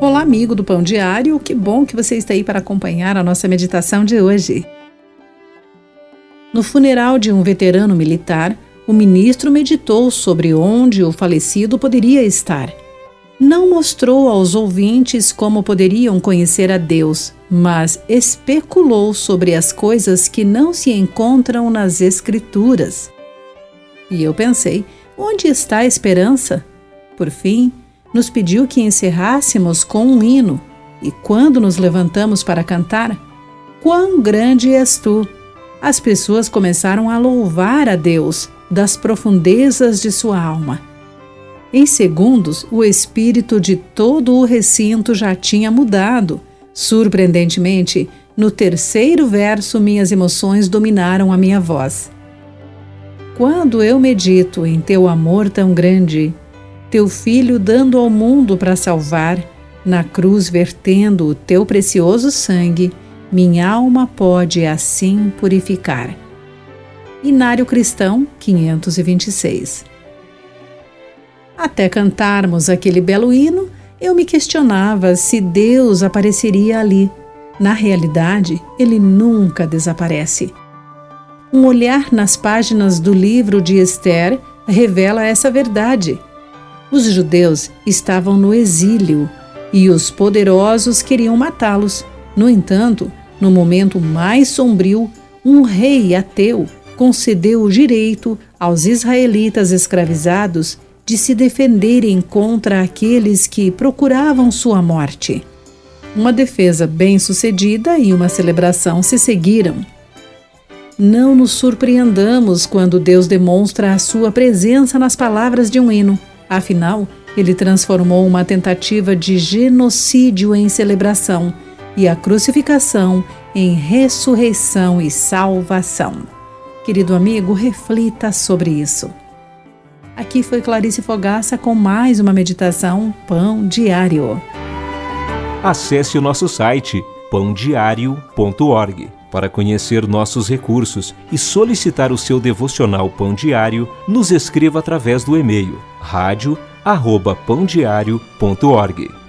Olá, amigo do Pão Diário, que bom que você está aí para acompanhar a nossa meditação de hoje. No funeral de um veterano militar, o ministro meditou sobre onde o falecido poderia estar. Não mostrou aos ouvintes como poderiam conhecer a Deus, mas especulou sobre as coisas que não se encontram nas Escrituras. E eu pensei: onde está a esperança? Por fim, nos pediu que encerrássemos com um hino, e quando nos levantamos para cantar, Quão grande és tu! As pessoas começaram a louvar a Deus das profundezas de sua alma. Em segundos, o espírito de todo o recinto já tinha mudado. Surpreendentemente, no terceiro verso, minhas emoções dominaram a minha voz. Quando eu medito em teu amor tão grande, teu filho dando ao mundo para salvar, na cruz vertendo o teu precioso sangue, minha alma pode assim purificar. Inário Cristão 526 Até cantarmos aquele belo hino, eu me questionava se Deus apareceria ali. Na realidade, ele nunca desaparece. Um olhar nas páginas do livro de Esther revela essa verdade. Os judeus estavam no exílio e os poderosos queriam matá-los. No entanto, no momento mais sombrio, um rei ateu concedeu o direito aos israelitas escravizados de se defenderem contra aqueles que procuravam sua morte. Uma defesa bem-sucedida e uma celebração se seguiram. Não nos surpreendamos quando Deus demonstra a sua presença nas palavras de um hino. Afinal, ele transformou uma tentativa de genocídio em celebração e a crucificação em ressurreição e salvação. Querido amigo, reflita sobre isso. Aqui foi Clarice Fogaça com mais uma meditação Pão Diário. Acesse o nosso site pãodiario.org para conhecer nossos recursos e solicitar o seu devocional Pão Diário, nos escreva através do e-mail rádio@pãodiario.org.